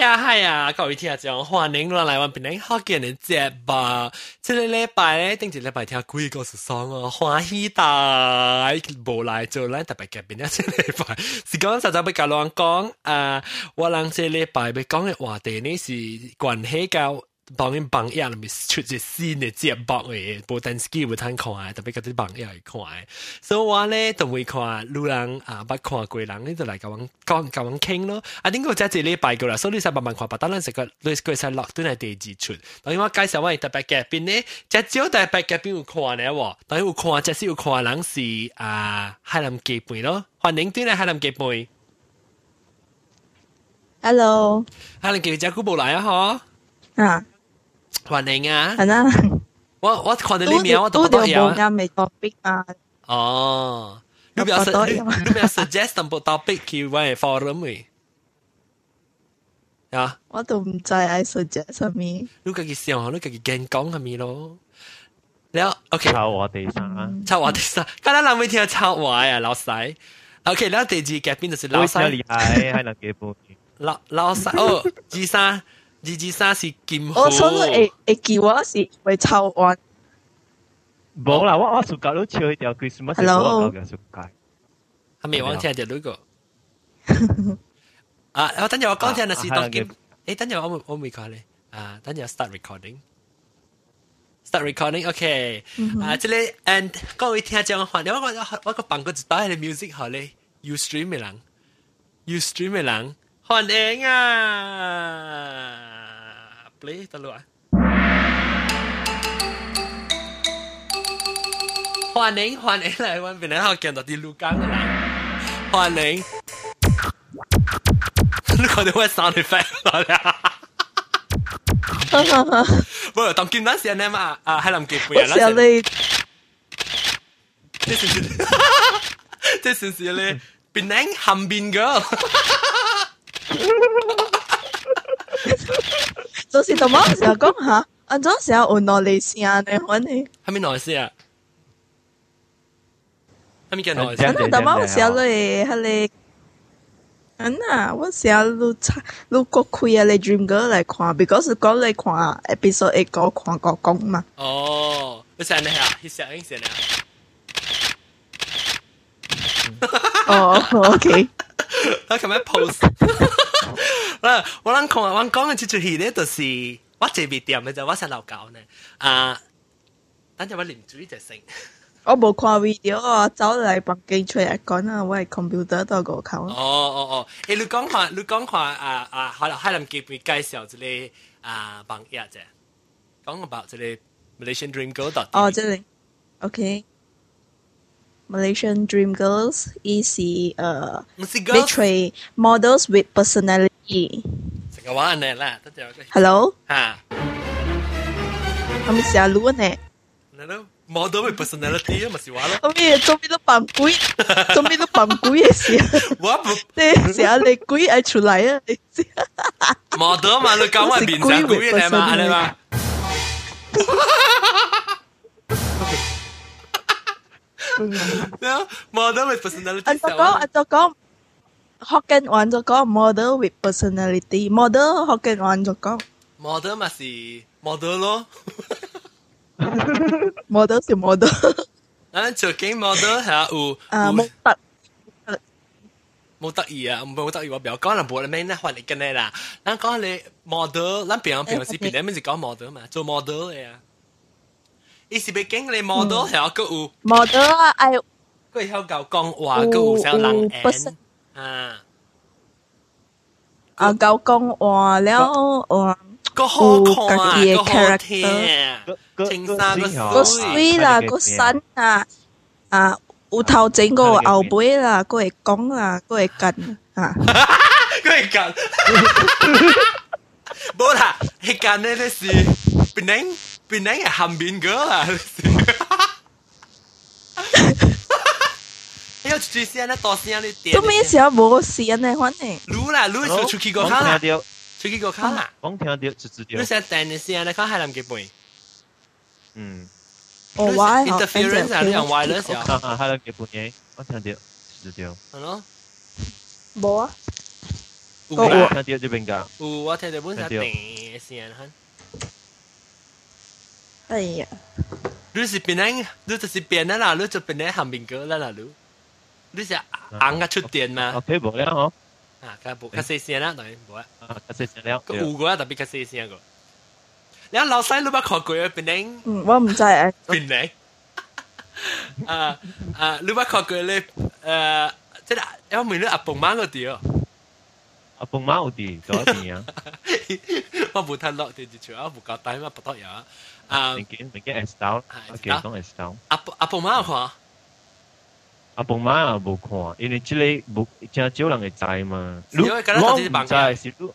呀嗨呀，各位听众，欢迎来玩闽南好建的节目。这个礼拜咧，顶一礼拜听鬼故事爽哦，欢喜大，无来就来特别嘉宾啊。这礼拜是讲实在要甲乱讲啊，我人这礼拜要讲的话题呢是关系到。帮人榜嘢，咪出只新的节目诶，不但自己会睇看，特别嗰啲榜嘢会看。所以话咧，都会看路人啊，不看贵人，就来嚟咁讲咁咁倾咯。我点解就接礼拜过啦？所以你先慢万块，吧。当然食个，你食佢食落都系二址出。等我介绍我特别嘅边咧，只朝特别嘅边会看咧。等有看，即使有看人是啊海南鸡饭咯，欢迎转呢海南鸡饭。Hello，海南鸡饭嘉宾冇嚟啊！嗬，啊。還嚟啊！係啦，我我看到你名，我都覺得有。我哋冇啱 topic 啊。哦，你咪有 suggest 淡薄 topic 去揾 forum 喂。啊！我都唔知 I suggest 係咪。你自己想下，你自己驚講係咪咯？了，OK。抄我哋生，抄我哋生。今日人每天抄我啊，老細。OK，了第二嘅邊就是老細。好厲害，還能記本。老老細哦，二三。二二三是劍號。我想會會叫我是會抽安。冇啦，我我暑假都超去掉 Christmas 嘅嗰個嘅暑假。係咪往聽就呢個？啊，我等陣我講聽係是當劍。誒，等陣我我未講你。啊，等陣 start recording。start recording OK。啊，即係 and 各位聽眾話，你我我我個辦公室打係 music 好咧，Ustream 嘅人，Ustream 嘅人，歡迎啊！ปลีตะลัว欢迎欢迎来玩本来好见到第六讲的啦，欢迎。你可能会 sound effect 啦。喂，当今那些呢嘛，啊，还能给不一样那些。这是这是是嘞，槟榔含槟 girl。就是同我时候讲哈，晏早时候换我嚟先，你款你。系咪内事啊？系咪叫内事？今日我写咗嘅，哈咧。嗯啊，我写录差，国魁嘅《Dream Girl》看，不过系讲来看啊，比说一个看个讲嘛。哦。唔使你吓，佢写紧先啦。哦，OK。佢可能 post？嗱，我谂我讲嘅最出意咧，就是我这边点嘅就我想流教呢。啊，等阵我连住就成。我冇看 video 个，走嚟北京出嚟讲啊，我系 computer 多个口。哦哦哦，你讲下，你讲下啊啊，好啦，我嚟介绍这里啊网一啫，讲下 about Malaysian Dream Girl 哦，这里，OK。Malaysian Dream Girls is uh, portray models with personality. Eh, Hello? Ha. Kami siya luan eh. Model with personality ah, masih wala. Kami eh, cumi lo pangkui, So lo pangkui eh siya. What? Te siya le kui ay chulai ah. Model malu kawan bin siya kui eh ma, ano ma. model with personality 人就講，人就講學緊玩就講 model with personality model à, à? ờ, cho 學緊玩就講 model mà si model lo model 是 model anh cho 啊做緊 model à, anh là là là 係有啊冇得冇得意啊，唔係好得意，我唔講啦，冇啦咩啦，話你跟你啦，嗱講你 model，嗱平平時平時咪就講 model có model 嘅啊。伊是要经历 model，然后个有 model 啊，哎，个晓搞讲话，个有想人缘啊，啊搞讲话了，哇，个好看啊，个好听，情商个水啦，个身啊啊，有头整个后背啦，个会讲啦，个会近啊，个会近，冇啦，系近呢啲事，不能。Penang là hamburger à 要出先咧，多先咧點？做咩時候冇先咧？反正。如啦，如就出去個卡啦，出去個卡啦。講聽到，就知道。你想訂你先咧，看海南幾杯？嗯。哦，why？interference 啊，你用 wireless 啊？啊，海南幾杯嘢？我聽到，知道。係咯。冇啊。有啦，聽到呢邊㗎。有，我聽到本身訂先嚇。哎呀，你是槟榔，你就是变的啦，你就变的咸苹果啦啦，你你是昂个出电嘛？啊，睇无了哦。啊，佢冇，佢細聲啦，當然冇啊。啊，佢細聲了。佢有個啊，特別佢細聲個。แล้วเราใส่รูปขอกุยเป็นเองว่าไม่ใช่เป็นเองอ่าอ่ารูปขอกุยเลยเอ่อจะได้เอามือเลือกอปงมัเก็ดีอ่ะอัอปงมังก็ดีก็ดีอ่ะว่าไม่ทันหรากเดียวจะช่วยเอาไม่้าวตมาปะตอยอ Ah, ninguém, ninguém é stout. Ah, ok, então é stout. Apo Apo Ma 看。阿婆妈也无看，因为即个无真少人会知嘛。如我唔知是如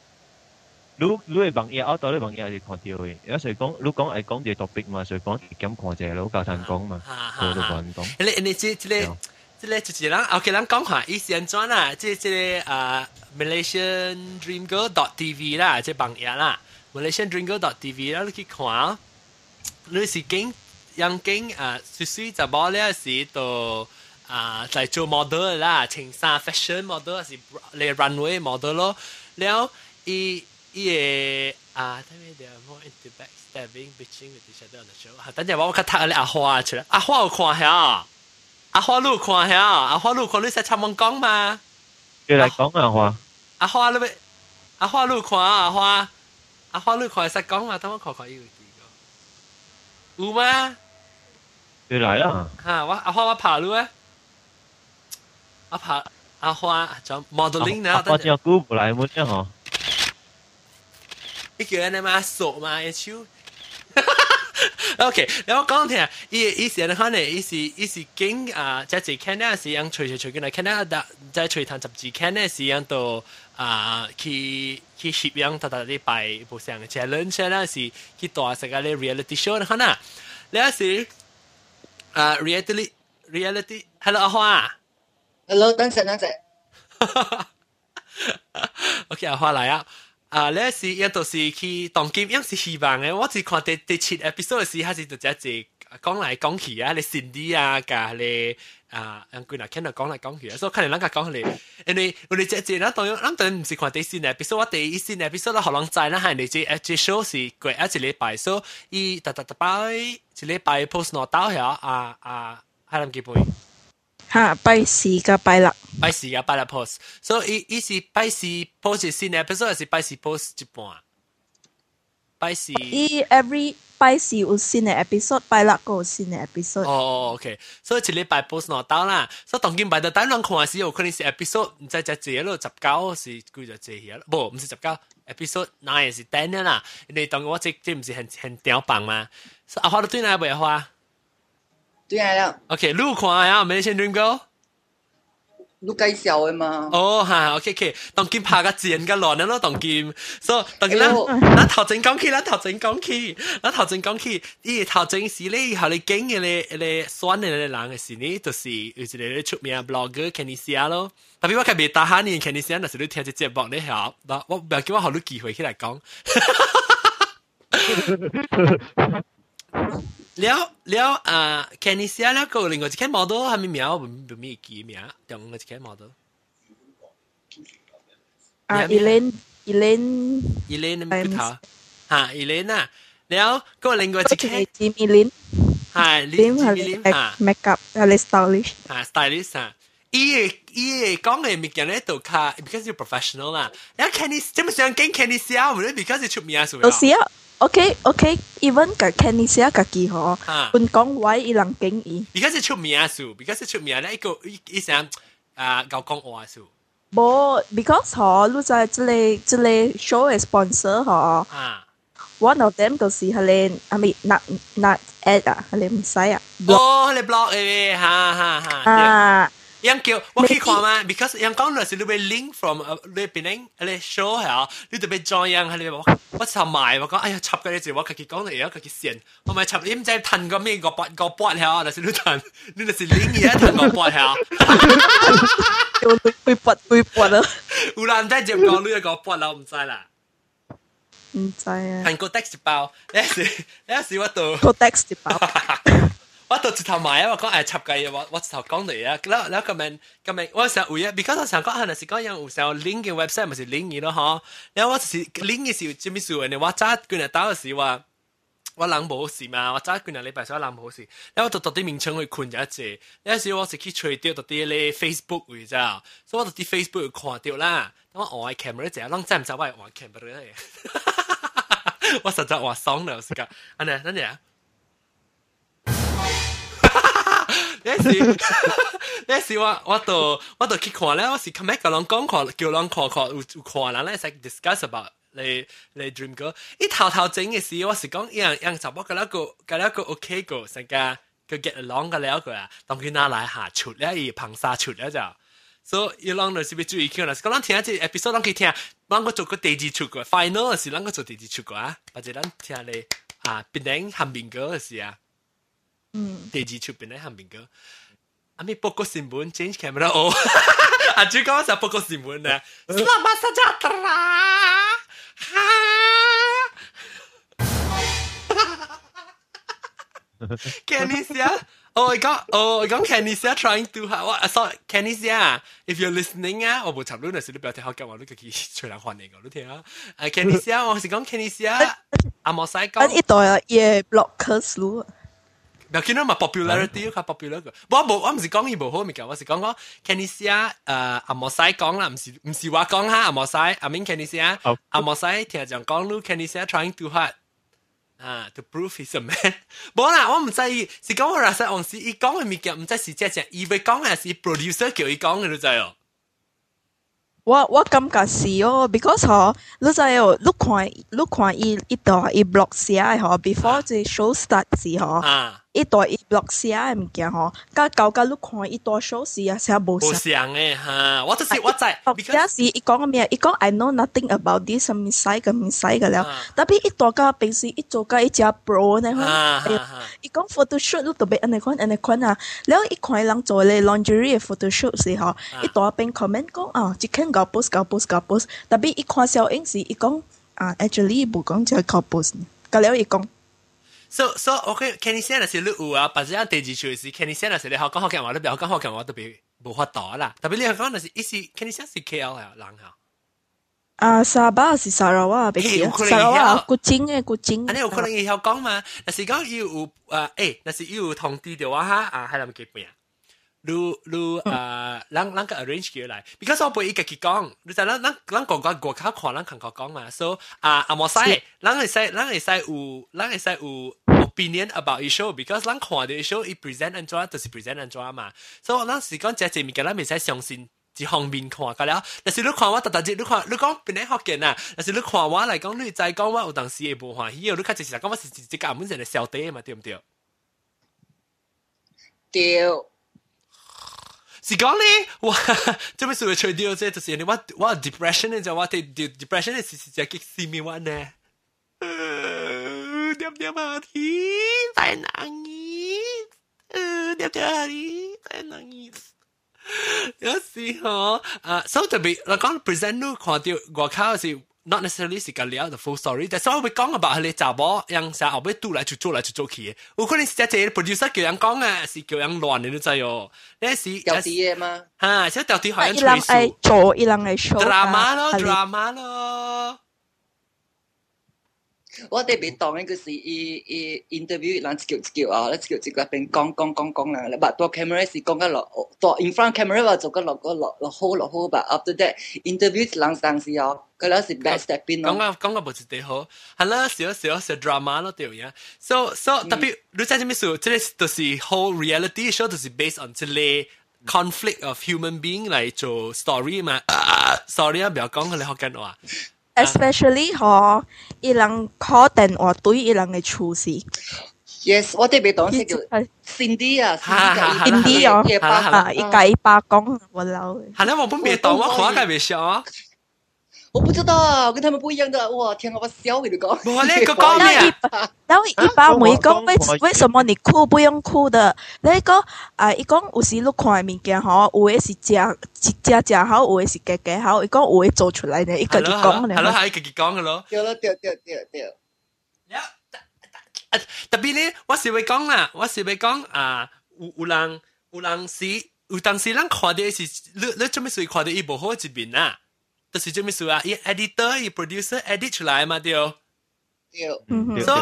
如如会网页，我到你网页是看到的。有时讲，如讲系讲个 topic 嘛，所以讲减看者咯，教人讲嘛，我都冇人讲。你你即即个即个就是人，OK，人讲下伊是安怎啦？即即个啊，Malaysian Dream Girl dot TV 啦，即网页啦，Malaysian à, Dream Girl dot TV 啦，你去看。你是經用經啊，水水就包咧是到啊，在做 model 啦，穿衫 fashion model 是来 runway model 咯，了伊伊个啊，睇咩啲 more into backstabbing bitching with each other on the show，等下我我看他阿花出来，阿花有看下，阿花路看下，阿花路看你在參網講吗？你来讲阿花，阿花你咪阿花路看阿花，阿花你看識讲嘛？等我看看伊。อูมาคือไรล่ะฮะว่าอาพ่อว่าผ่ารู้ไหมอาผ่าอาฮวาจะโมเดลลิงนะแต่จะกู้กูไรมั้เนี่ยฮะอีกเยอะนะมาโซมาเอชูโอเคแล้วก็เนี่ยอีอีสิ่นั้นเนี่ยอีสิอีสิกิ้งอ่าจะจีแค่เนี่ยสิยังช่วยช่วยกันนะแค่เนี่ยจะจะช่วยทำจับจีแค่เนี่ยสิยังโต啊去去摄影，他他地擺不像嘅 challenge 啦，是去大世界嘅 reality show 啦，哈你係是啊 reality reality，hello 阿花，hello 等阵等阵。o k 阿花来啊，啊你係是一度是去當劍，因是希望嘅，我只看第第七 episode 時，還是就只只講嚟講去啊，你 Cindy 啊，加你。啊！阿冠啊，今日讲嚟讲去，所以看你两家讲嚟，因为我哋只只啦，当然，当然唔系换第四呢，比说我第一线呢，比说啦，何龙仔啦，系你只 FJ show 是贵一节礼拜，所以特特特拜一礼拜 post 挪到吓啊啊，海南几倍？吓，拜四加拜六，拜四加拜六 post，所以一是拜四 post 是新 e p i s 拜四 post 一半，拜四，every。拜是有新嘅 episode，拜六個有新嘅 episode。哦，OK，所以一禮拜 post 兩單啦，所以當今拜就單兩看是有可能是 episode，唔知只字咯，十九是叫做字嘢咯，不，唔是十九，episode nine 是 ten 啦，你當我這這唔是很很屌棒嘛？阿花都對啦，不要花。對啦。OK，路看啊，我們先 dream go。你介绍的嘛？哦，系，OK OK，当剑拍个剑个乱了咯，当剑，所以当今咧，头正讲起，嗱头正讲起，嗱头正讲起，咦，头正是咧，后咧惊嘅咧，咧酸嘅咧，冷嘅时咧，就是有时咧出名啊，blog，可以写咯。特别我今日打下你，可以 a 那时你听只节目，你学，我要给我好多机会起来讲。แล้วแล้วอ่าแค่นี้เสียแล้วก็另外จะแค่มอเดลทำไม่เหมียวผมผมมีกี่เหมียวแต่ผมจะแค่มอเดลอ่าอีเลนอีเลนอีเลนไม่ถูกฮะอีเลนน่ะแล้วก็另外จะแค่จิมอีลินฮะลิมจิมอีลินฮะเมคอัพอะไรสไตลิชฮะสไตลิชฮะ伊嘅伊嘅講嘅物件咧度卡，because you professional 啦。然後 Kenny 即係想跟 Kenny 笑，唔係 because 你出名啊，所以。老師啊。OK OK，even 個 Kenny 寫個字嗬，本港位伊人敬意。而家是出名數，而家是出名咧，一個一一想啊，搞講話數。冇，because 嗬，你在這裡這裡 show 嘅 sponsor 嗬，one of them 就是佢哋，係咪 not not ad 啊，佢哋唔使啊。哦，佢哋 block 嘅，哈哈哈。啊。ยังเกี่ยวว่าคือความม because ยังก้อหน้าสิลูกไป link from เป็นเองอะไรโชว์เหรอลูกจะไป join ยังให้ลูกบ่าว่าทำไมว่าก็ไอ้ชับกันเลยสิว่าคือก้องเลยา็คือเสียนทำไมชับยิ่งใจทันก็ไม่ก็ปอดก็ปอดเหรอแต่สิลูกทันลูกจะสิ link เนี่ทันก็ปอดเหรอโดนไปปวดไปปวดแล้วอูรันได้เจ็บกองเลือากองปวดเราไม่ใช่ล่ะไม่ใช่ฮันก็เต็กซ์จีบเอาแล้วสิแล้วสิว่าตัวก็เต็กซ์จีบเอา我到直頭買啊！我講誒插計嘅話，我直頭講嚟啊！嗱嗱咁樣咁樣，我成日會啊，because 我成日講係嗱時講有有時候 link 嘅 website 咪是 link 嘅咯嗬。然後我就是 link 嘅時候，最尾時候你話揸佢嚟打嘅時話，我冷冇事嘛，我揸佢嚟禮拜三冷冇事。然後我就特啲名稱去困咗一陣，有時我自己除掉特啲咧 Facebook 嘅咋，所以我特啲 Facebook 看掉啦。咁我愛 camera 就係諗真唔真係愛 camera 嘅，我實在話爽啦，時間。啊嗱，等陣啊〜呢時呢時我我度我度幾狂咧？我是 come back 個 long call 叫 long call call，有 call 啦咧，想 discuss about 你你 dream girl。依頭頭整嘅事，我是講樣樣就我隔咗個隔咗個 OK girl，成家佢 get along 個另一個啊，當佢拉拉下出咧，伊捧沙出咧就。所以呢兩日先俾注意佢啦，咁我聽下節 episode，我聽，我做過第幾出過 final，是諗過做第幾出過啊？或者諗聽你啊，邊等含邊個嘅事啊？第二出變嚟喊邊個？阿咪播個新聞，change camera 哦。阿主講我就播個新聞啦。什麼事家得啦？哈！Canisia，我而家我而家 Canisia trying too hard。我諗 Canisia，if you listening 啊，我冇長遠啊，所以你不要聽好緊，我錄咗啲最難換嘅嗰啲聽啊。Canisia，我係講 Canisia，阿莫西酮。你到日嘢 blockers 咯。嗱，見到咪 popularity 較 popular 個，我冇我唔是講伊無好物件，我是講講 Canisia 誒阿莫西講啦，唔是唔是話講下阿莫西，阿明 Canisia 阿莫西聽人講路 Canisia trying too hard 啊，to prove he's a man。冇啦，我唔知伊是講我話實往時伊講嘅物件唔知是真正，伊未講係是 producer 叫伊講嘅，你知哦。我我感覺是哦，because 嗬，你知哦，你看你看伊伊度伊 blog 寫嘅嗬，before the show start 時嗬。一大一六箱的物件吼，加高加你看一大首饰也啥不少。不想嘞哈，我在，我也是。一讲个咩，一讲 I know nothing about this，什么名西个名西个了。特别一大个平时一做个一只 bro 呢款，一讲 photo shoot，你特别爱那款爱那款啊。了，一讲爱啷做嘞，loungey 的 photo shoot 嘛，哈。一大个评论讲啊，只看 couple couple couple，特别一讲小英是，一讲啊 actually 不讲就 couple，个了，一讲。所以所以，OK，Canisian 嗱是六五啊，把只样垫住住先。Canisian 嗱先你好，刚好咁话都俾，好刚好咁话都俾冇话倒啦。W 两方嗱是，依次 Canisian 系 K，L 系，狼系。啊，沙巴系沙拉哇，俾嘢，沙拉哇啊，古井嘅古井。啊，你有可能要讲嘛？嗱，是讲要有啊，诶，嗱是要有同队嘅话，哈，啊，系咁几样。如如啊，咱咱個 arrange 嘢来 b e c a u s e 我唔會一讲，你如就咱咱咱讲，個個口講，咱個讲嘛，so 啊，冇曬，咱会曬，咱会曬有，咱会曬有 opinion about issue，because 咱看啲 i s s u e i present and draw to present and draw 嘛，so 咱是讲直接咪，佢哋咪使相信一方面看噶了。但是你看我，大大隻，你看你本来學緊啊，但是你看我来讲，你再讲我有当时嘅无欢喜，為你睇住時讲我是一個阿門神嘅小弟嘛，对唔对？对。si golly what to so to do say to see what what depression is what the depression is si jack si me what ne dia dia mati tai nangi dia dia ri tai nangi Yes, see, huh? Uh, so to be, like, I'm present new quality, what not necessarily 是甲了 the full story。但是我會講 about 佢哋查某樣啥後尾都來去做來去做去嘅。有可能是只只 producer 叫人講啊，是叫人亂嘅，你知哦。呢是調啲嘢嘛？嚇，即係調啲好像吹水。一人係做，一人係 show。drama 咯，drama 咯。我哋未當嗰時，伊伊 interview 人一叫一叫啊，咧一叫一個邊讲讲讲講啦，咧把多 camera 是讲个落，多 in front camera 话做个落个落落好落好吧。After that interview 人當時哦，佢咧是 best step 邊咯。讲个讲个無是地好，係啦，少少少 drama 咯对唔呀。So so 特别，你知唔知數？即係都是 whole reality show 都是 based on 即係 conflict of human being 嚟做 story 嘛。Sorry 啊，唔要讲佢哋學紧话。especially 吼，伊人确定或对伊人来处事。Yes，我这边东西叫。哎，兄啊呀，兄弟，兄弟哦，一加一八公，我老的。我不没到，我花还没少。我不知道我跟他们不一样的。哇天，我笑给你讲，我那个讲啊，那一般我一讲，为为为什么你哭不用哭的？那个啊，一讲有时你看物件吼，有的是正假假好，有的是假假好，一讲我会做出来的，一个就 讲的。哈喽哈喽，一个讲的咯。掉了掉了掉掉特别呢，我是会讲啦，我是会讲啊。有有人，有人是，有当时人看的是，你你准备谁看的一波好局面啊？็สิจะไม่สู้อ่ะอีเอดิเตอร์อีโปรดิวเซอร์เอดิทไลมาเดียวเดียวโซ่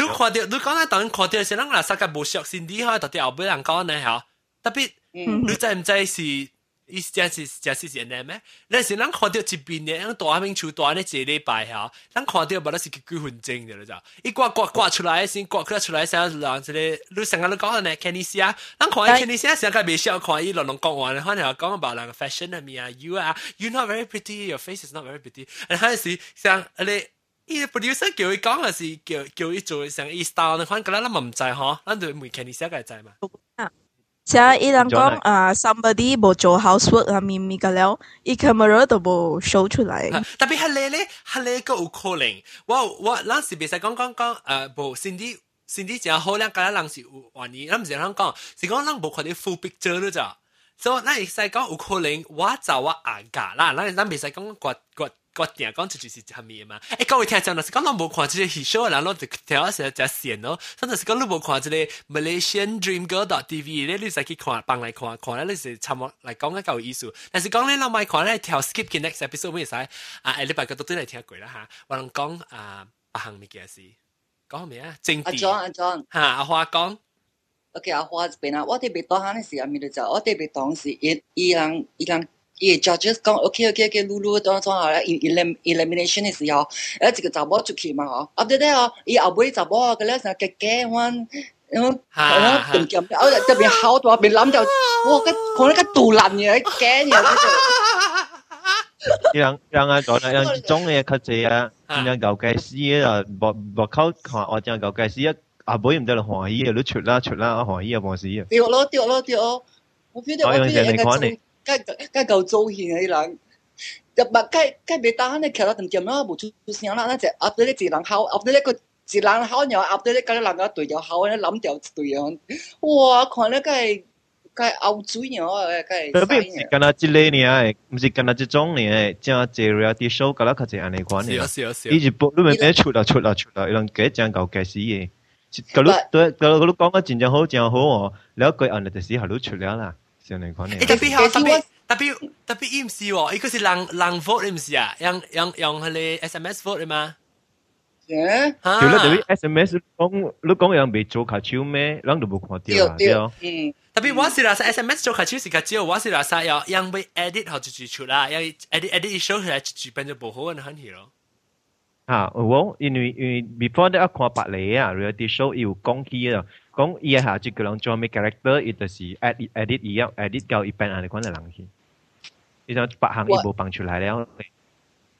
ลูกคอเดียวลูกกอนนั้นตอนคอเดียวเสียงนัเราสักกับบุษยศสินดีฮะตอนดียวเอาไปหลังก็เนี่ฮะแต่พี่ลูกใจไม่ใจสิ伊是真是真是真嘞咩？那是咱看到一边的，咱大阿明出大阿一礼拜哈，咱看到不那是几分钟精的了？就一刮刮刮出来，先刮刮出来，像样子嘞，你上个都讲嘞，肯尼西啊，咱看肯尼西啊，上个没笑，看伊龙龙讲话嘞，好像讲个把那个 fashion 的面啊，You are you not very pretty, your face is not very pretty，然后是像阿嘞伊的 producer 叫伊讲还是叫叫伊做像伊 style 反正个咱咱唔知吼，咱就问肯尼西个在嘛？其系有人讲，啊，somebody 冇做 housework 啊，咪咪个料，依 e r a 都冇 show 出来。特别系你咧，系你个有可能。我我嗱时，别使讲讲讲，诶，不，c i n d y c i n d y 只系好两个人有怀疑，咁唔是咁讲，是讲咱冇可能 full picture 都咋。所以嗱，时再讲唔可能，我在我阿家啦，嗱你，你别晒讲过过。個電講就係食面嘛，诶，各位聽者，嗱，是講冇看这些戏，show，然後就跳下聲食線咯。甚至係講你冇看这啲 Malaysian Dream Girl TV，你你再去看，帮来看，看咧，你就參多，嚟讲啲教育意思。但是讲咧，你冇看咧，跳 skip to next episode 咪使？啊，你把个都對嚟听下過啦嚇，我能讲啊，唔行咩嘅事？講咩啊？政治。阿 j 阿 j o 阿花讲。OK，阿花这边啊？我哋多黨嘅时阿面对就我哋别当时伊伊人伊人。伊 judges 讲 OK OK OK，撸撸当装好了，elimination 时候，誒一個查某出去嘛吼，after that 哦，伊後尾查某啊，嗰啲成結結婚，咁咁點點，我特別好多，別諗就，哇，個可能個杜林嘅驚嘅。一人一人啊，講一人中嘅佢哋啊，一人舊計師啊，博博溝看我正舊計師一阿妹唔得啦，韓醫啊，你出啦出啦，韓醫啊，黃師啊。掉咯掉咯掉，我覺得我覺得應該。梗梗夠糟獻啊！呢兩入物梗梗俾打呢，其實同點啦，無出聲啦，那隻鴨仔咧自然烤，鴨仔咧個自然烤又鴨仔咧梗能夠對又烤咧諗掉對樣，哇！看咧梗係〜佢澳洲人啊，佢特別唔係干那一類呢，唔是干那一種呢，正濟 reality show 噶啦，佢就安尼款呢。是啊是啊。伊就播，你咪咩出啦出啦出啦，伊人計真夠計死嘅。佢你對，佢你講啊，真正好真好哦，了佢安尼就死下都出了啦。特别 W W M C 喎，依个是浪浪 volume 呀，用用用佢哋 S M S v o l e 啊？系啊，就嗱，啲 S M S 讲，你讲用未做卡招咩？人都冇睇嗯，特啦，S M S 做卡招是卡招，話事啦，要要未 edit 好就直出啦，要 edit edit o w 佢系最基本好嘅問題咯。啊，我因為因 before 咧白啊，real i t y show 有講起啊。伊诶下就叫人做咩 character，伊都是 edit edit 一樣，edit 教一般人嚟講诶人去，你想八行一步蹦出嚟咧？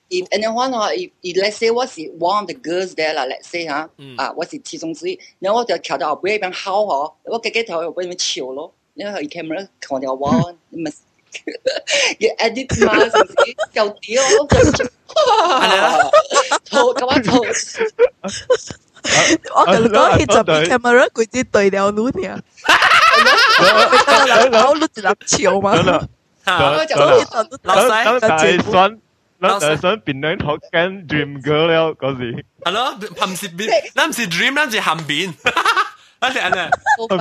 一般嘅話，我一，let's say 我是 one of the girls there，let's say 嚇，啊，我是其中之一。然後我就調到比較邊好喎，我 get e 又俾人笑咯。然後 camera 狂掉我，你咪 edit mask，教低咯。好，咁 啊，我就講起就變 camera 佢只對了路條，老後路就難笑嘛。老老老大選，老大選變成學緊 dream girl 了嗰時。係咯，唔是變，唔是 dream，唔是鹹變。那是安尼，好棒，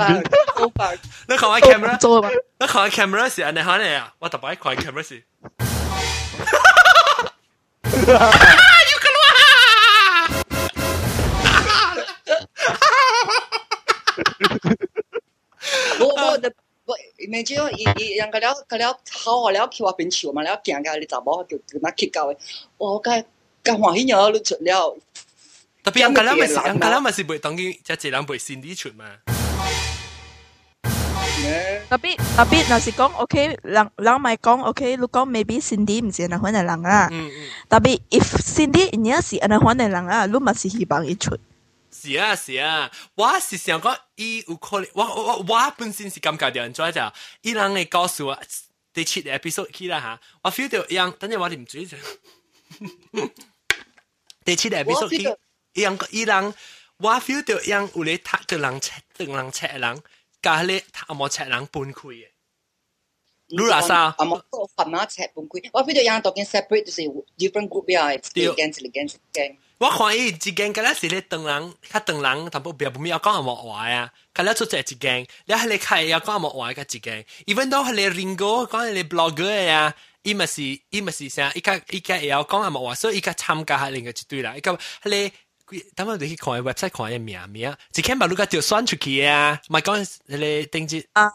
好棒。你看我 camera 做嘛？你看我 camera 是安尼，安尼啊！我特別愛看 camera 是。我、我、的、我、每、种、一、一、两个、了、个、了、好、我、了、去、我、边、求、嘛、了、见、个、你、杂、毛、就、跟他、乞、教、诶，我、该、更、欢喜、人、你、出、了，特别、两个、两个、是、袂、等于、在、这两、辈、c i 出、嘛，特别、特别、若是、讲、OK，两、两、卖、讲、OK，你讲、Maybe、Cindy、唔是、阿、欢喜、人、啊，特别、If、Cindy、因、家、是、阿、欢喜、人、啊，你、嘛、是、希望、伊、出。是啊是啊，我是想講，伊有可能，我我我本身是感覺到，做就伊人嚟告訴我，第七個 episode 起啦嚇，我 feel 到一樣，等陣我哋唔注意就，第七個 episode 起，一樣伊人，我 feel 到一樣有咧踢到人切，到人切人，加咧阿莫切人搬開嘅。你話啥？阿莫個阿莫切搬開，我 feel 到一樣，究竟 separate 就是 different group 呀，against against against。我看伊一间，佮咱是咧等人，看等人，但不表不免要讲阿莫话呀。佮咱出只一间，然后你系要讲阿莫话个一间，Even 到係你 ringo 讲你 blog g e r 呀，伊咪是伊咪是啥，伊家伊家也要讲阿莫话，所以伊家参加下另一个就对啦。伊个，哈你，他们可去看下 website，看下咩啊咩啊，只天把录个碟甩出去啊，咪讲你定住啊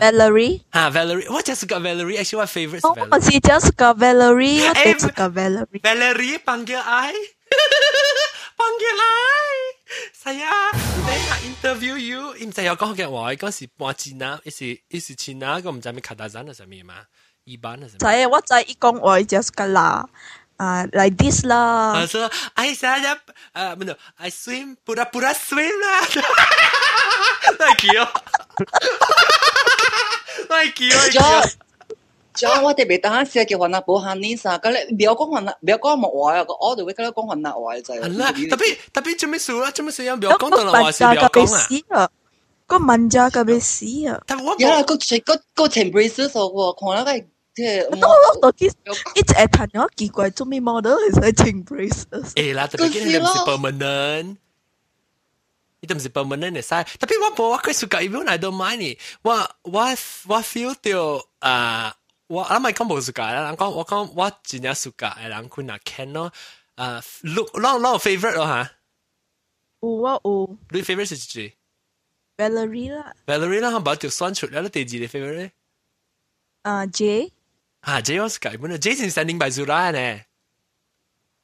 ，Valerie，哈 Valerie，我 just got Valerie，actually my favorite。w 我 a just got Valerie，just got Valerie，Valerie 帮个爱。哈哈哈！放进来，啥呀？等下 interview you，现在要讲的话，讲是半支呐，一是，一是支呐，跟我们这边卡大山的是咪嘛？一半的是咪？在呀，我在一公外，just 咁啦，啊，like this 啦。啊，说 I set up，啊，不，no，I swim，pull up，pull up，swim 啦。来起哟！来起哟！来起哟！而我哋别單詞给雲南話下呢曬，咁你不要講雲南，不要講冇話啊！我哋會講雲南話嘅就係啦，特别特別做咩事啦？做咩事要講，要講啊！個文架咁樣死啊！個文架咁樣死啊！有啊，個唇個個唇 braces 喎，可能到底一隻嘆嘢奇怪做咩 model 係唇 braces？誒啦，特别呢啲係 permanent，呢啲係 permanent 嘅事。特别我唔我覺得應 even I don't mind i 我我我 feel 到啊。我阿麦讲部书噶，阿讲我讲我今年书噶，阿梁坤啊，Ken 咯，啊，look long long favourite 咯，哈。有啊有。最 favourite 是谁？Valerie 啦。Valerie 啦，哈，把条酸出嚟咯，第二集最 favourite。啊，J。啊，J 我识噶，本来 Jason standing by Zula 呢。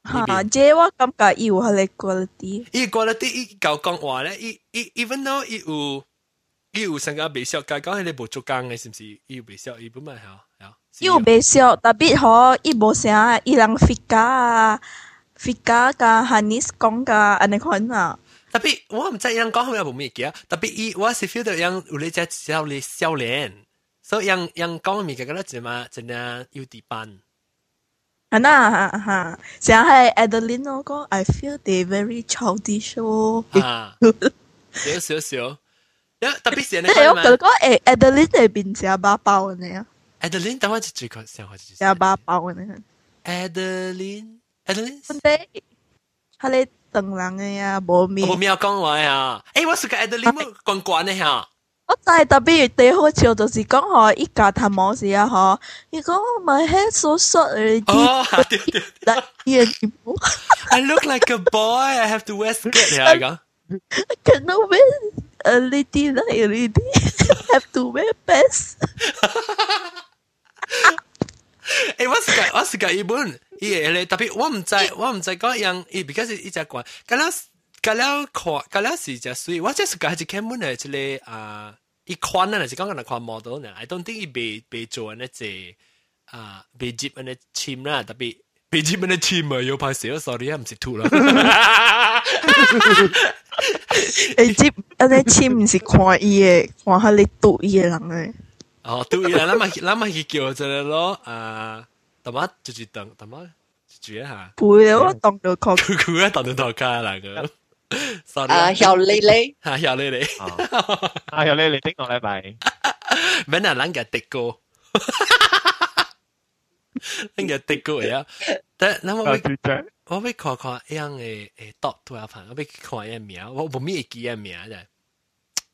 哈，J 我感觉以 quality。以 quality，以搞讲话咧，以以 even know 以有以有参加微笑，刚刚系啲冇做讲嘅，是不是？以微笑，一般嘛，吓。又袂少，特别吼，伊无啥，伊人 figure 啊，figure 甲 Hanis 讲甲安尼款啊。特别我毋知样讲，后面无咩记啊。特别伊我是 feel 到样有咧只少咧少年，所以样样讲物件个咧只嘛真啊有地班。啊那哈哈，像系 Adeline 我讲，I feel they very childish 哦。啊，少少少，特别是你。我讲讲诶，Adeline 系变成阿包包嘅啊。Adeline, that one is three chords. That one is. Yeah, ba bao Adeline, Adeline. Không đấy. Họ lấy tầng là người à, bố mi. Bố mi à, con hoài à. Ê, tôi thích Adeline, tôi quan quan này hả. 我就係特別第好笑，就是講嗬，依家談冇事啊嗬，如果我咪喺所索嚟啲，嗱啲嘢 I look like a boy. I have to wear skirt. Yeah, I go. I cannot wear a lady like a lady. have to wear pants. 诶，我是甲我是甲伊本，伊会咧，特别我毋知，我毋知讲样，伊比较是 a 伊只管，干了干了看，干了是只水，我只是甲一开门诶，即个啊，伊款呢是讲若看 model 呢，I don't think 伊被被做那只啊，被接那只 team 啦，特别被接那只 team 啊，有死势，sorry，毋是吐啦。被接那只安尼深毋是看伊诶，看下你拄伊诶人诶。哦，对啦，那么那么去叫一个咯，啊，他妈就是等淡薄一一下。不会，我当到壳，酷酷啊，当到头家那个。啊，小丽丽，啊，小丽丽，啊，小丽丽，顶我来拜，咩啊，咱嘅的哥，咱嘅的哥呀，但那么我我俾看看一样嘅诶，到多少盘，我俾看一名，我冇咩记一名啫。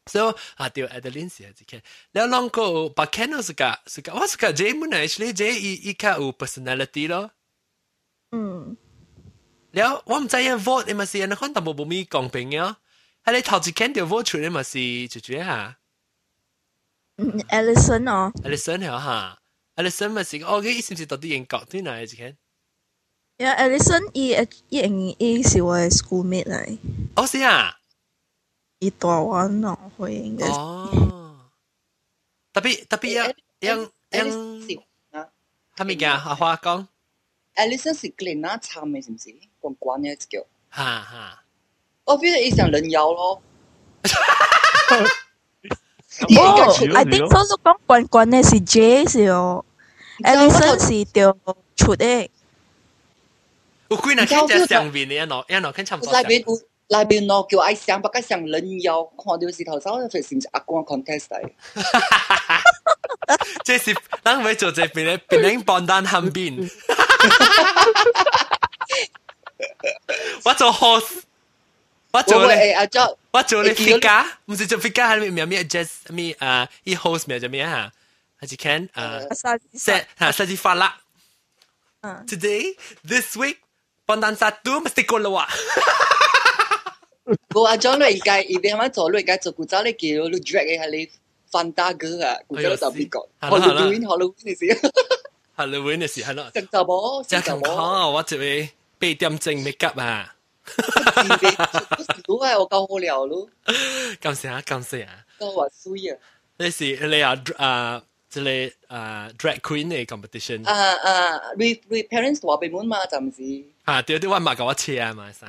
所以啊，对阿德琳斯啊，就见你有两科，八科都识噶，识噶，我识噶。即系唔系，即系即系依家有 personality 咯。嗯，你我唔在意 vote 咪事，你睇下有冇冇咪公平嘅哦。喺你头先讲到 vote 出嚟咪事，就住一下。嗯，艾莉森哦。艾莉森条啊，艾莉森咪事，我佢以前时读啲英国啲啦，就见。呀，艾莉森伊诶，伊系我嘅 schoolmate 嚟。我知啊。Itawan ako eh. Oh. tapi, tapi yang, yang, yang, ha mi gyan ha hua gong? Alison 是 Glen 那唱的，是不是？关关的叫。哈哈。我比如伊上人妖咯。哦，I think 所以讲关关的是 J 是哦，Alison 是叫出的。有几人看在上面的，然后然后看差不多。內邊攞叫愛上，不夠上人妖，看到時頭先 我哋阿光 contest 嚟，即是等位做只別嘅別拎棒單行邊 w 做 h o s t w 做你做做你 fit 卡，唔是做 fit 卡，係咪咪阿 Jess 咪啊？依 host 咪叫咩啊？阿志乾啊，set 嚇，開始發啦。today this week，棒單一唔係幾好咯喎。我阿 j o h 一边喺度做，都做古早啲叫嗰啲 drag 嘅系你范大哥啊，古早都做讲 h a l l o w e e n h a l l o w e e n 时，Halloween 时，系咯。做乜？做乜？我准八点整 make up 啊。系我搞好了咯。咁先啊，咁先啊。我输啊。呢时你啊，啊，即系啊，drag queen competition。啊啊，你你 parents 话俾门嘛，暂时。啊，屌，啲万马搞我车啊嘛，三。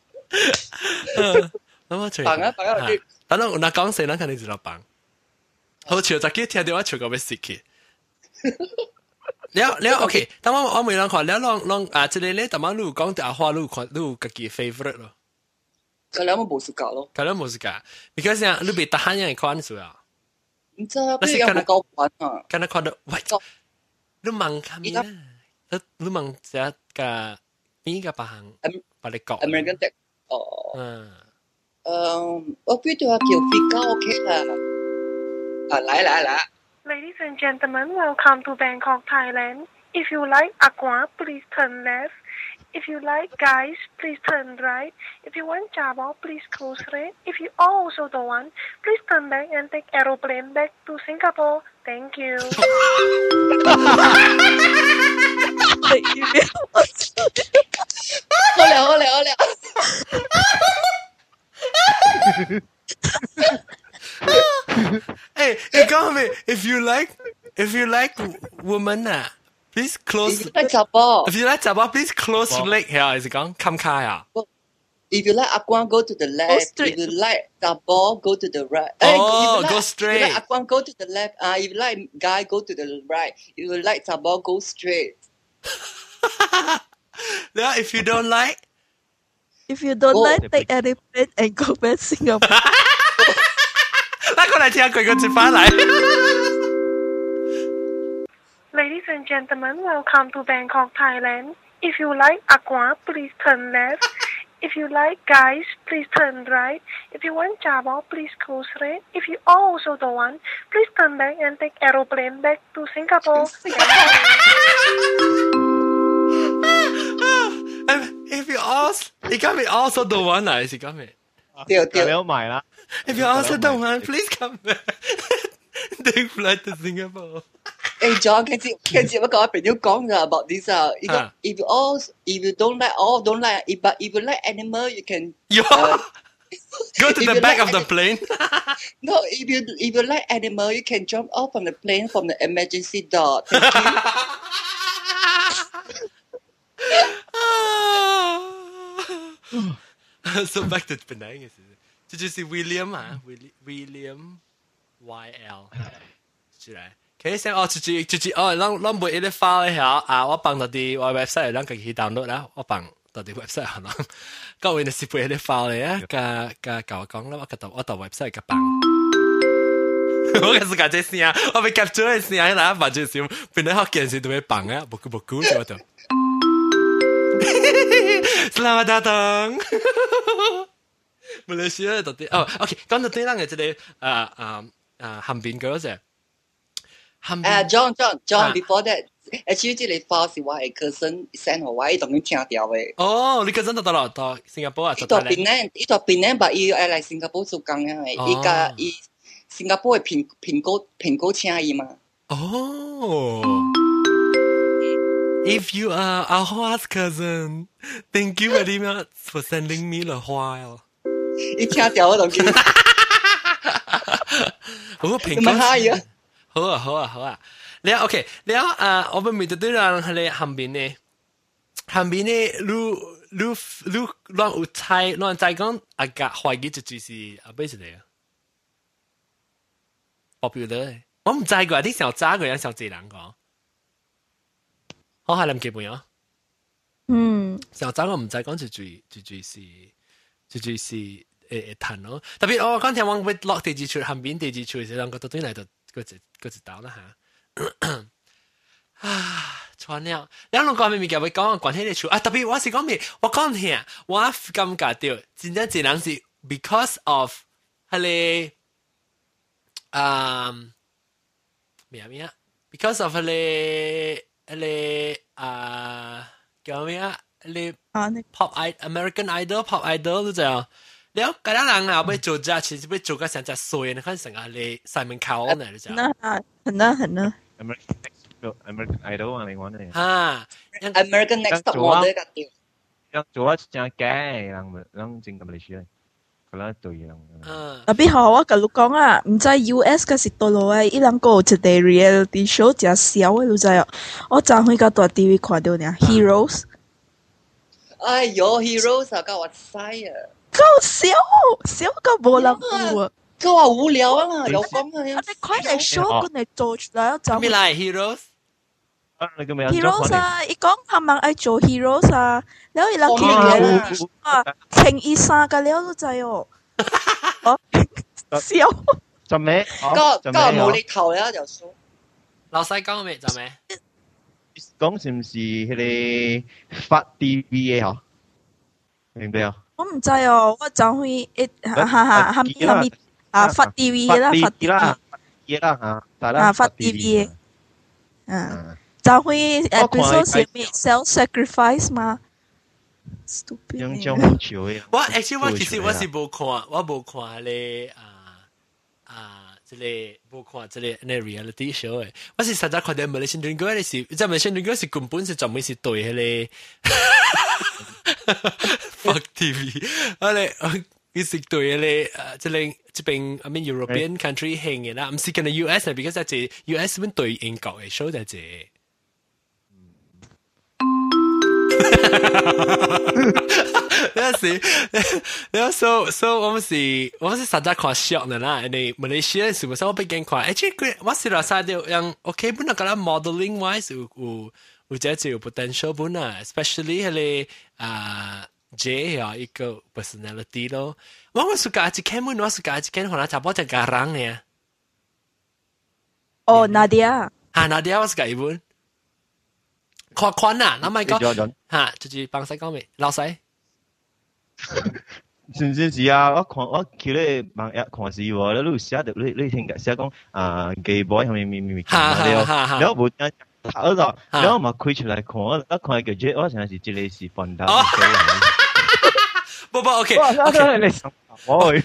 那么就，棒啊棒啊！但係我嗱講死，咱肯定知道棒。好笑，再给听到话，笑到要死去。了了，OK。但我我未諗看，了让让啊！这里咧，但係路讲的阿花路看路自己 favorite 咯。佢兩個冇時間咯。佢兩個冇時間，because 啊，你别打汉人看住啊。你这啊，邊有冇搞玩啊？今日看到喂，你忙看咩？你忙在个边个個行？把你搞。American Tech。Ladies and gentlemen, welcome to Bangkok, Thailand. If you like aqua, please turn left. If you like guys, please turn right. If you want Java, please close right. If you also don't want, please turn back and take aeroplane back to Singapore. Thank you. that you want if you like, if you like woman, ah, please you like 要查甫 If you like Java, please close Wow. leg here. Is it gone? Come car yeah. If you like Aquan, go to the Go left. If you like double, go to the right. Eh, if you Oh, like, go If you like Aquan, go to the left. Uh, if you like guy, go to the right. If you like double, go straight. now, if you don't like, if you don't oh, like, take any airplane and go back Singapore. Ladies and gentlemen, welcome to Bangkok, Thailand. If you like aqua, please turn left. If you like guys, please turn right. If you want Java, please go straight. If you also don't want, please turn back and take aeroplane back to Singapore. if you also, you got me also don't want If you also don't want, please come back. take flight to Singapore. Hey John, can you can you ever Bình Nếu 講㗎 about this uh, you know, if you all if you don't like all don't like if but if you like animal you can uh, go to the back like of the plane. no, if you if you like animal you can jump off from the plane from the emergency door. Thank you. so back to Penang. Did you see William? Huh? William, William, YL. Should I? 其實我直接直接我諗諗每一啲花咧嚇啊！我幫到啲我 website 諗佢去 download 啦，我幫到啲 website 係啦。咁我哋是每一啲花嚟啊！嘅嘅教我講啦，我個度我度 website 嘅幫。我嘅時間即係聲，我咪 capture 嘅聲喺嗱，反正少變咗學件事都會幫啊，不顧不顧我度。Selamat datang。Malaysia 到底哦，OK，講到啲人嘅即係啊啊啊，韓邊嗰隻。誒，John，John，John，before that，誒，之前你發是我係 cousin，send 我話一棟咁請阿條喂。哦，你 cousin 到到咯，到新加坡啊，到。到 Penang，到 Penang，把伊要嚟新加坡做工嘅，依家依新加坡嘅蘋蘋果蘋果請佢嘛。哦。If you are Ahua's cousin, thank you very much for sending me the file。一聽屌我都驚。咁啊，蘋果嚇呀！好啊好啊好啊，然后 OK，然后啊，我唔咪就对住佢喺呢旁边呢，旁边呢，如如如乱有猜，乱在再讲阿格怀疑就是阿咩嚟啊 p o p u 我不得，我唔知噶啲时候争佢两首词两个，好系林启梅啊。嗯，时候争我唔知讲住最最最是，最最是诶诶谈咯，特别我刚才我未落第二处，旁边第二处就两个都对嚟到。嗰一嗰一道啦嚇。啊，錯了！你攏講咩物件？要講關係嚟處啊！特別我是講咩？我講聽，我感覺到真正一人是 because of 迄個啊咩啊咩啊，because of 迄個迄個啊叫咩啊？迄個 pop idol American idol pop idol 都知啊。了，加拿大啊，被做家其实被做个现在衰，你看什个嘞？三门考呢，人家很难很难。American，no，American，I don't want to learn that. 哈，American next top model。做啊，正 Gay，让让正马来西亚，可能做样。哈，特别好，我跟卢讲啊，唔知 US 个是多罗哎，伊两个出得 reality show 正少哎，卢仔哦，我昨昏个大 TV 看到呢，Heroes。哎呦，Heroes 啊，教我使呀。夠少少個冇諗過。佢話無聊啊，有咁嘅。你快嚟 show 佢嚟做兩集。咪嚟 heroes。Heroes 啊！你講係咪係做 Heroes 啊？你可以諗幾嘢啊？情義殺㗎，你都制哦。哦，笑。做咩？今日今日無厘頭啦，就數。老細講咩？做咩？講是唔是佢哋發 DV 嘅嗬？明唔明啊？我唔制哦，我就去一哈哈，啊发 D V 啦，发 D V 啦吓，啊发 D V，嗯，就去诶，p i s o e s e l f Sacrifice 嘛，Stupid，我我其实我是冇看，我冇看咧啊啊。这里不看，这里那 reality show 哎，我是实在看的蛮想转过来，是真蛮想转过来，是根本是准备是对的嘞。哈哈哈哈哈，fuck TV，哎嘞，你是对的嘞，呃，这类这边 I mean European country 行的啦，I'm seeing the U S 啦，because that's it. U S 很对应搞的 show that's it。Ya sih. Ya so so om si om si sadar kau shock nana ini Malaysia semua sama pegang kau. Eh cik, apa sih rasa dia yang okay pun nak lah kalau modeling wise u u u jadi u potential pun lah. Especially hele ah J ya ikut personality lo. Mau suka aja kan pun, mau suka aja kan kalau tak boleh garang ya. Oh Nadia. Ha Nadia, apa suka ibu? 扩宽啦，那一个哈，就是帮晒讲咪，老师，真真是啊，我看我睇咧网页看是有，你录写到你你听讲，啊，Gay Boy 后面咪咪咪讲了了，听，好咾，你冇开出来看，我看个 J，我想是这里是防盗不不，OK，你想我？對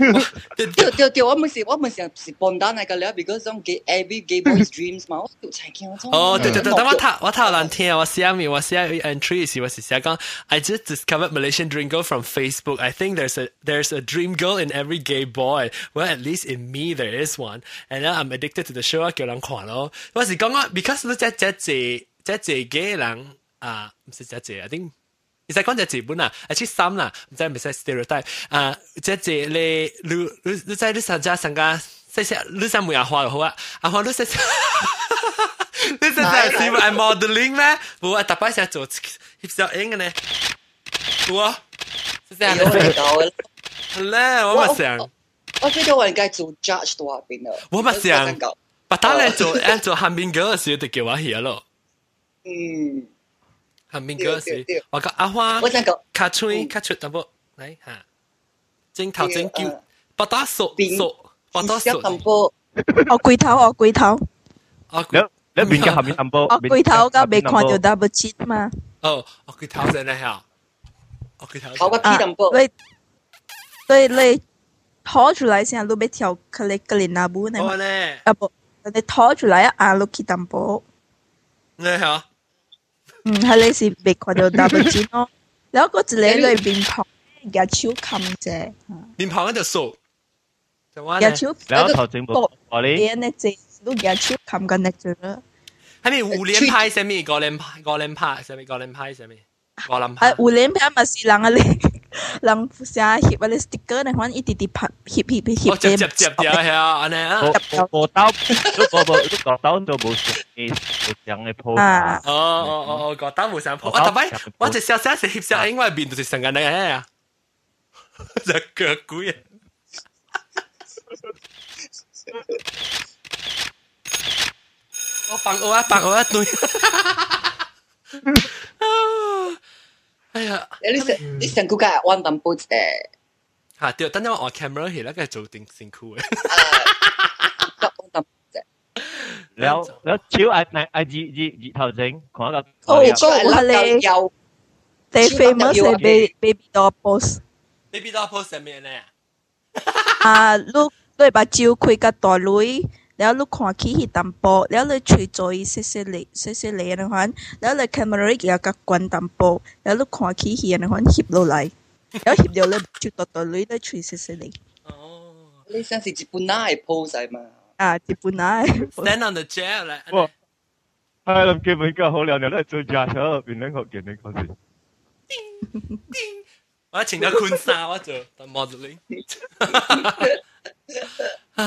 對對，我唔是我唔是是笨蛋嚟嘅了，because 種 every gay boys dreams 嘛，我做曾經哦，對對對，但我睇我睇有人聽，我寫咪我寫 entry 是我是寫講，I just discovered Malaysian dream girl from Facebook. I think there's a there's a dream girl in every gay boy. Well, at least in me there is one, and then I'm addicted to the show 啊，叫人看咯。我是講啊，because 你只只只只只 gay 人啊，唔是只只，I think。而且講隻字本啊，啊啲衫啦，唔知咪使 stereotype 啊，即係你你你你在你上家上家，即係你上梅阿花又好啊，阿花你識，你識睇係 modeling 咩？冇啊，特別想做協調影嘅咧，我識睇係。咧，我咪想，我知道我應該做 judge 多下邊啦。我咪想，把他嚟做，做下面嗰個時候就叫我寫咯。嗯。啊，民歌是，我讲阿花，我想讲，卡出卡出，等我来哈，真头真叫，把打手手，把打手，我龟头，我龟头，我龟，你面嘅下面 number，我龟头，我未看到 double cheat 嘛，哦，我龟头真系啊，我龟头，我个 cheat number，对对对，拖出来先，你咪跳克里克里那步呢，啊不，你拖出来啊，你 cheat number，你好。嗯，佢哋是被看到大不尖咯，然後嗰隻你嚟變胖，日超襟啫。變胖喺度數，日超然後頭整部玻璃，你隻都日超襟緊你住啦。係咪五連拍？係咪五連拍？五連拍？係咪五連拍？係咪五連拍？誒，五連拍咪是人啊你。人寫翕嗰啲 sticker，然後一直直拍翕翕翕翕。接接接係啊，安尼啊。我我兜，我我我兜都冇上嘅，冇上嘅 po。啊！哦哦哦哦，我兜冇上 po。我特別，我只寫寫是翕寫，因為面就是成個你係啊，就腳鬼啊。我放我啊，放我啊，對。哎呀，你上你成估架系王丹波姐，吓对，等阵我 camera 起，嗱个做丁辛苦嘅，你你朝阿阿阿头前，讲个哦，哥话你，最 famous b a b y d o p p l e b a b y d o p p l e 系咩咧？啊，你你把朝开架大雷。แล้วลูกขอขี้หิตัมโปแล้วเลยเยเลเซเซเลนะฮะแล้วเลยคมารกยากักวนตัมโปแล้วลูกขอขี้หินะฮะหิบลงลแล้วหิบเดียวเลยจุดต่อต่อเลยเลย除些些โพส張是มาอ pose 係嘛น日本奶 stand on the chair 咧係啦ก本น好兩樣อ係最近喺入邊咧學ก็個字我請咗 k ว n Sa 我做 modeling 啊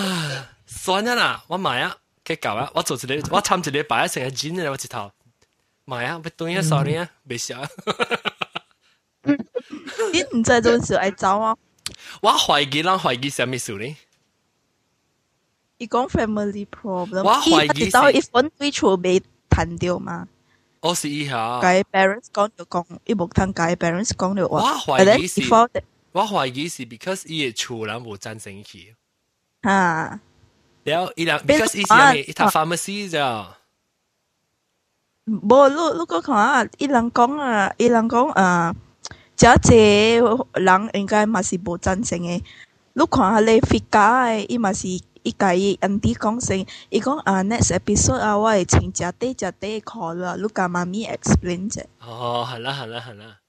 算了啦，我买啊，可以搞啊。我做一礼我穿一礼拜，成个金的，我一套。买啊，被冻一下，少林啊，没事啊。你你在做是爱走啊？我怀疑，让怀疑什么事呢？一共 family problem。我怀疑到一分对球被弹掉吗？我试一下。该 parents 讲就讲，一无谈该 parents 讲就我。我怀疑是，我怀疑是 because 伊个球人无赞成起。啊。Then, in a, because it's yeah, it's a pharmacy, yeah. บอลูลูกก็ค่ะอีหลังกงอ่ะอีหลังกงอ่ะจ้าเจ๋หลังอินกมาสิบอจันเซงเอลูกค่ะเลยฟิกาอีมาสิอีกายอันที่กงเซงอีกงอ่ะ n e ย t episode อ่ะว่าจิงจ้าเต้จ้าเต้ขอละลูกกามามี explain เจ้อ๋อฮัลโหลฮัลโหลฮัลโหล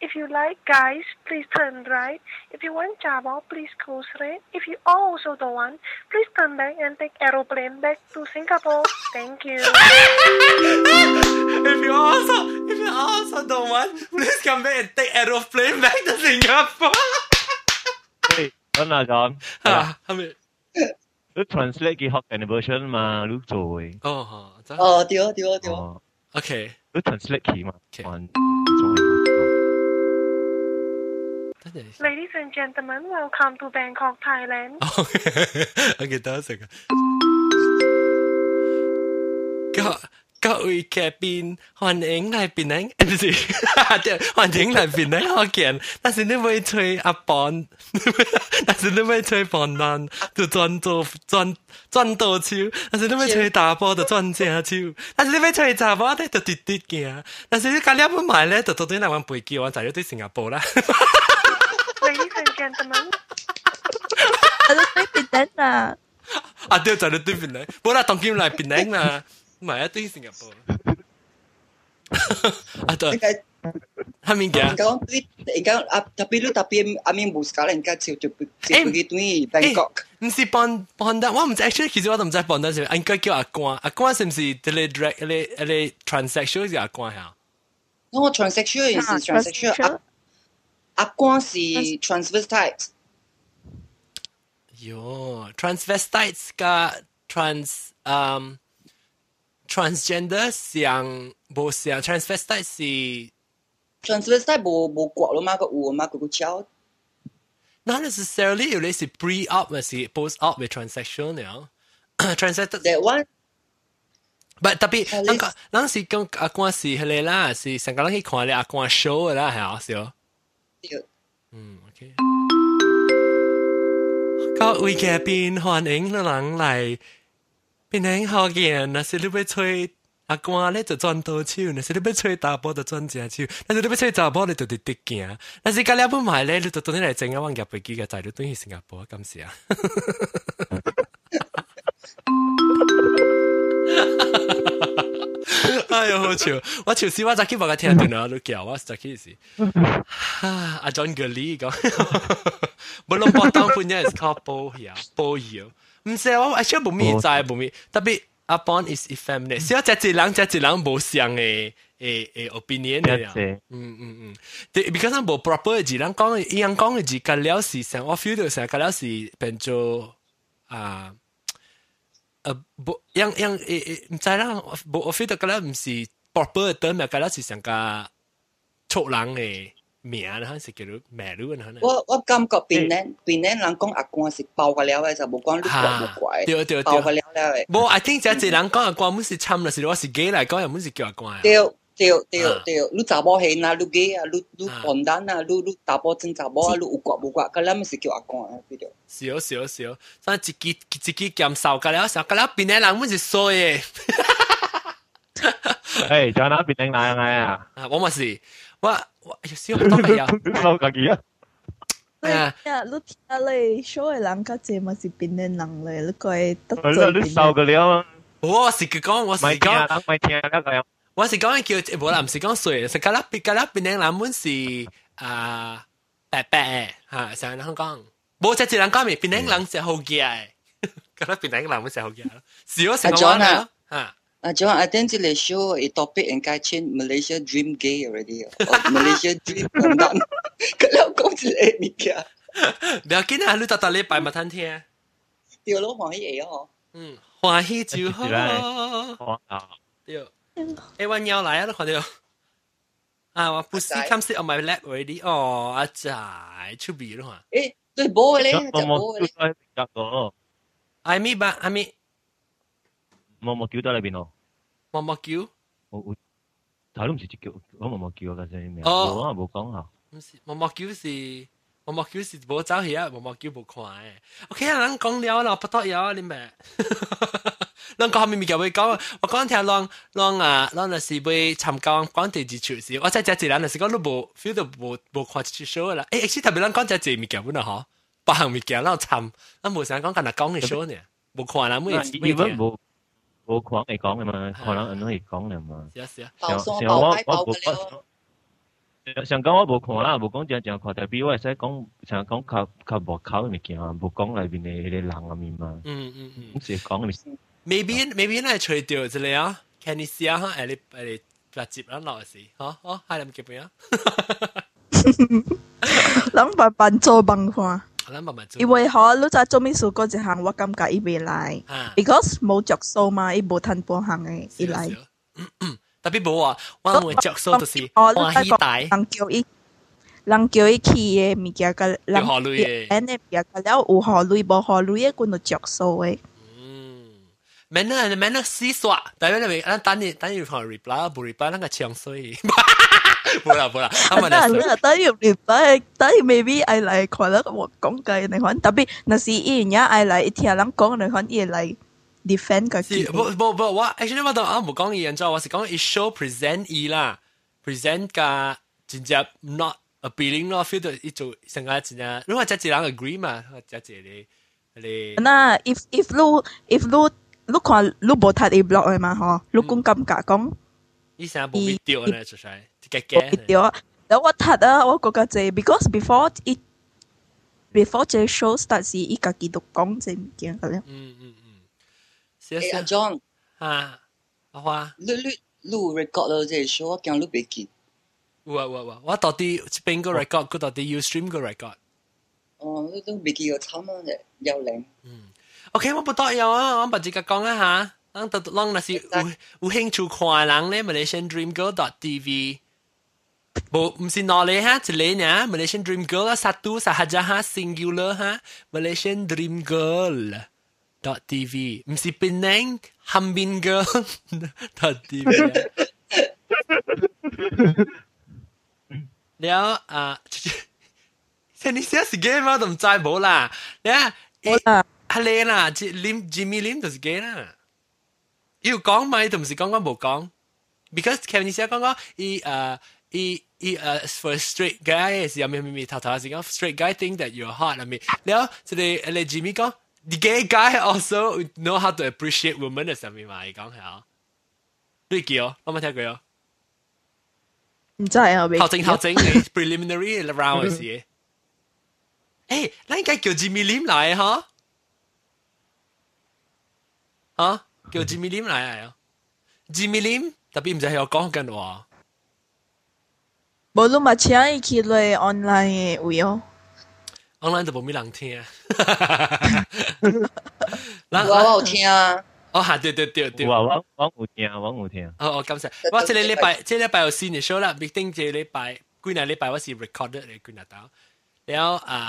If you like guys, please turn right. If you want Java, please go straight. If you also don't want, please turn back and take aeroplane back to Singapore. Thank you. if you also if you also don't want, please come back and take aeroplane back to Singapore. Wait, hold on, John. Ah, I mean. Cứ translate the Hokkien version mà lúc rồi. Ờ, Oh, rồi, đúng rồi. Ok. Cứ translate kỹ mà. Okay. Ladies and gentlemen, welcome to Bangkok, Thailand. okay, that was a good. 各各位嘉宾，欢迎来槟榔，不是，欢迎来槟榔好见。但是你未吹阿邦，但是你未吹邦南，就转做转转多手；但是你未吹大波，就转正手；但是你未吹查波，就直直行；但是你今日不买咧，就到底那晚背叫我，就要对新加坡啦。ladies and gentlemen. Ada tu Penang na. Ada tu ada tu Penang. Boleh tak kirim lagi Penang na? Lah. Mai tu di Singapore. Ada. Kami dia. Kau tweet, eh, kau tapi lu tapi kami buka lain kau cium cium begitu eh, ni Bangkok. Eh, mesti pon pon dah. Wah, mesti actually kita orang mesti pon dah. Mesti angka kau akuan, akuan ah. ah mesti tele direct, tele tele transaction dia akuan ah, ya. No transaction is transaction. 阿光是 transvestite。Yo, transvestites ka trans um transgender siang bo siang transvestite si transvestite bo bo guo lo ma ge wu ma ge qiao. Not necessarily you see pre op or si uh, post op with transsexual you know. transvestite that one but tapi lang lang si kong akuan si hele si sangkalang ki kwan le akuan show la ha sio. 嗯，OK。各位嘉宾，欢迎恁来。槟城好嘅，那是你要吹阿官咧就转多钱，那是你要吹大波就转正钱，那是你要吹查甫你就得得惊。那是干了不买咧，你就当天来新加坡买机个，在了等于新加坡咁时啊。哎呀好笑，我潮市我就 keep 我个听下对啦，都假，我 start keep 住先。啊，阿 John 隔离个，唔通我当判嘢，系 call 保爷，保爷唔使，我而且唔明，唔知唔明。特别阿 Bond is famous，只要只只人，只只人唔想诶诶诶，opinion 嘅。嗯嗯嗯，因为上冇 proper 嘅只人讲，一样讲嘅只个廖氏，我 feel 到上个廖氏变咗啊。呃不，样样诶诶，唔知啦，i 我飞得 n y 啦，唔是 proper 的名，个啦是上个错人诶名啦，是叫做名路啦。我我感觉槟榔槟榔人讲阿官是包个了诶，就无讲你怪不怪，对对对，包个了了诶。冇，I think 即这人讲阿官，唔是参啦，是我是 gay 嚟讲，又唔是叫阿官。对。对对对，你查某系啊，你鸡啊，你你笨蛋啊，你你查甫真查某啊，你有刮无刮，个咱咪是叫阿公啊，对对。是哦是哦是哦，咱一支一支减少个了，少个了，边个人阮是衰耶。诶，仲有哪边个人啊？我咪是，我我有少多系啊，老家己啊。哎呀，你听你所有人家姐咪是边个人嚟？你讲得罪边？你受得了吗？我是佢讲，我是讲，咪听啦，咪听啦，咁样。我是講叫無啦，唔是講水，是咖喱咖喱檳榔藍本是啊白白誒嚇，成日人講，冇隻字人講咪檳榔藍食好嘅，咖喱檳榔藍本食好嘅咯，是我成個話啦嚇。Uh, John, I think the show a topic and I change Malaysia Dream Gay already. Or Malaysia Dream Pandan. Kalau kau jelek ni kia. Biar kena lu tak tak lepai matan tia. Dia lo hoi eh oh. Hmm, hoi jiu ho. Hoi. Everyone yell 嚟啊！都看到啊！我 pussy comes sit on my lap already。哦，阿仔出邊咯嘛？誒，對波嘅咧，就波嘅咧。入咗。I mean 吧，I mean。毛毛球喺裏邊咯。毛毛球。我我，係都唔是隻球，我毛毛球嘅先咩？哦，我冇講啊。唔是毛毛球是。我目睭是無走去啊，我目睭無看誒。OK 啊，咱講了咯，不得了啊，你咪。咱讲下面咪叫会讲，我讲听咱咱啊，咱就是要参加讲地几处事，我再只只人就是讲都无 feel 到无无看几首啦。诶，其實特別咱講只只咪叫本啦嗬，八行咪叫咱參，咱冇想講今日講嘅首呢，冇看啦，冇冇冇冇講嚟講嘅嘛，可能人嚟講嘅嘛。是啊是啊，放鬆放開爆嘅了。上講我冇看啦，冇講正正看，代表我係使講上講靠靠無口嘅物件啊，冇講內邊嘅嗰啲人入面嘛。嗯嗯嗯。咁是講嘅。maybe maybe 那吹掉之类啊，can you see 啊？哎你哎你不接啦，老是，好好，还能接不呀？咱慢慢做帮看。咱慢慢做。因為嗬，你就做咩事嗰一行，我感覺伊未嚟，because 冇着數嘛，伊冇攤半行嘅，伊嚟。特別冇啊，我冇着數就是歡喜大。人叫伊，人叫伊去嘅物件個，人嘅，人嘅物件個了有好類冇好類嘅，佢就着數嘅。免得免得洗刷，但系咧，咱等你等你放 reply，不 reply 那个枪水。冇啦冇啦，啱啦。嗱，等於唔係，等於 maybe 係嚟可能我講嘅你看，特別那是依然係嚟聽人講你看，依嚟 defend 嘅。是，不不不，我 actually 我當我冇講依樣做，我是講 is show present 依啦，present 嘅真正 not appealing 咯，feel 到依做成個真正，如果只只人 agree 嘛，只只你你。那 if if 路 if 路。碌看碌無踢伊 block 誒嘛吼，碌講咁假講，以前冇必掉咧，就係嘅嘅。必掉，然後我踢啊，我覺得就 because before it before 這 show start 時，伊家己都講這物件咁樣。嗯嗯嗯。誒，阿 John 啊，阿花，你你錄 record 到這 show，我驚錄袂記。有啊有啊有啊，我到底邊個 record，佢到底要 stream 個 record。哦，你都袂記個慘啊，又零。嗯。OK，我不得要啊，我把这个讲一下。咱都咱那是有有兴趣看人咧，Malaysian Dream Girl dot TV。无，毋是哪里哈，一个呢？Malaysian Dream Girl 啦，萨都萨哈加哈，singular 哈，Malaysian Dream Girl dot TV，毋是 Penang Hambin Girl dot TV。了啊，这你写是 game 啊，都唔知无啦，呀，无啦。阿你啦，Lim Jimmy Lim 就是假啦。要講咪就唔是剛剛冇講，because Kevin 先講講，伊誒伊伊誒 uh, uh, for straight guy 是有咩咩咩頭頭係講 straight guy think that you're hot 啊咪，然後即係你 Jimmy the gay guy also know how to appreciate women 嘅上面嘛，你講係啊，你記哦，我冇聽過哦。唔知啊，頭正頭正你 preliminary round 嘅事，誒，你應該叫 mm-hmm. Jimmy Lim 嚟嚇。啊，叫 Jimmy Lim 来啊，Jimmy Lim 特別唔就係我講緊话。話。不如我請佢嚟 online 嘅位哦，online 都冇咩人聽，嗱我好聽啊。哦，對對對對啊，王王武有啊，我武天。哦哦，感就我這裏呢排，這裏呢排有新嘅 show 啦，明天這裏呢排，嗰呢排我是 recorded 嚟嗰呢度。แล้วอ่า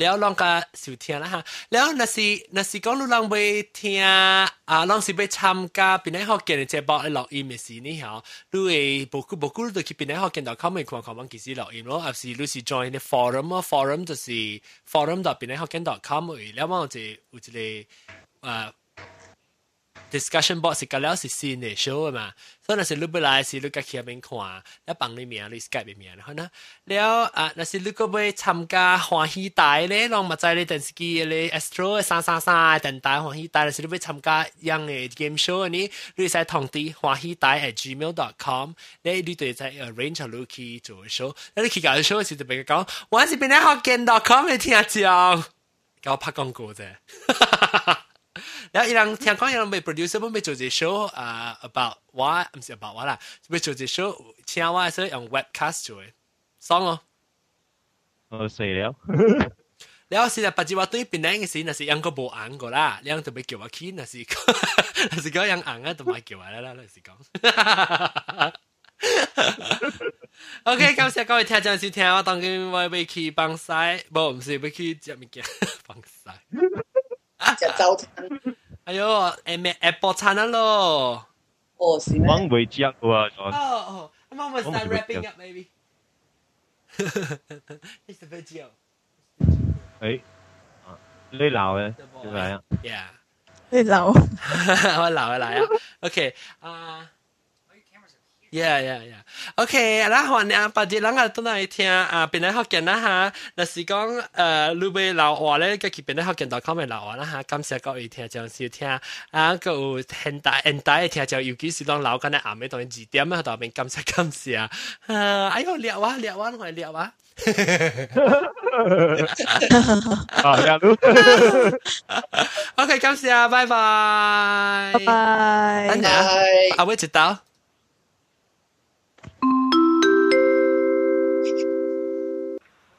แล้วลองกาสิวเทียนะฮะแล้วนาซีนาซีก็รู้ลองไปเทียอ่าลองสิไปทำกาปีนไอฮอกเกนจะบอกไอหลอกอีเมสีนี่เหรอดูไอบุกบุกรู้ตัวคิดปีนไอฮอกเกนดอทคอมไม่ควรของมักิ่สิหลอกอีเนาะอับสิรู้สิ join ใน forum ว่า forum จะสิ forum ดอทปีนไอฮอกเกนดอทคอมเออแล้วมันจะอุจเลยอ่า discussion box สิก็แล้วสิสิเนี่ยโชว์มาส่วนนั้นสิลูกไปล่์สิลูกกะเขียนเป็นขวานแล้วปังในเมียหรือสกายเป็นเมียนะครับนะแล้วอ่ะนั่นสิลูกก็ไปทำกาหัวหีตายเลยลองมาใจเลยแต่สกีเลยแอสโตรซานซานซานแต่ตายหัวหีตายนั่นสิลูกไปทำกายังเอเกมโชว์นี้ลูใส่ทองตีหัวหีตาย at gmail dot com แล้วลูกตัวจ arrange ลูกคีจูโชว์แล้วลูกคีการโชว์สิจะไปก็กล่าววันสิเป็นแอ้์ฮอกเกน dot com ไม่ที่อาจ้าก็พักกงกูเจ้然后伊人听讲伊人被 producer 要做一首啊 about 我，毋是 about 我啦，要做一首请我说用 webcast 做诶，song 哦。我死了。แล้วสิแต่ปัจจุบันตัวเป็นนั่งสินั่นสิยังก็โบอังก็ละยังจะไปเกี่ยวกับขี้นั่นสิก็นั่นสิก็ยังอังอ่ะจะมาเกี่ยวอะไรแล้วนั่นสิก็ OK，感谢各位听众收听，我当今我要去帮西，无毋是要去食物件。早餐。哎呦，下咩下波餐啊咯？哦，是咩？揾回之一喎，哦哦，咁我咪 start wrapping up maybe。It's the video。誒，你鬧嘅點解啊？Yeah，你鬧，我鬧啊鬧啊。OK，啊。Yeah, yeah, yeah. OK，咱反正别日咱也倒来听啊，变来福建啦哈。若是讲呃，你要留话咧，就去变来福建 .com 咪留话啦哈。感谢各位听众收听啊，个有现代现代嘅听众，尤其是当老緊咧暗尾同字點啊，度面感谢感谢啊。哎呦，聊啊聊啊，我聊啊。啊，聊到。OK，感谢啊，拜拜。拜拜。阿偉接到。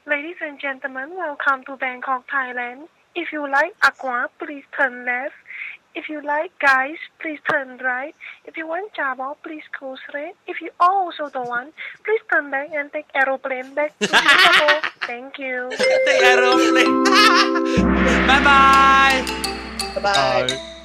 Ladies and gentlemen, welcome to Bangkok, Thailand. If you like Aqua, please turn left. If you like guys, please turn right. If you want Java, please go straight. If you also don't want, please turn back and take aeroplane back to Singapore. Thank you. take aeroplane. bye bye. Bye bye.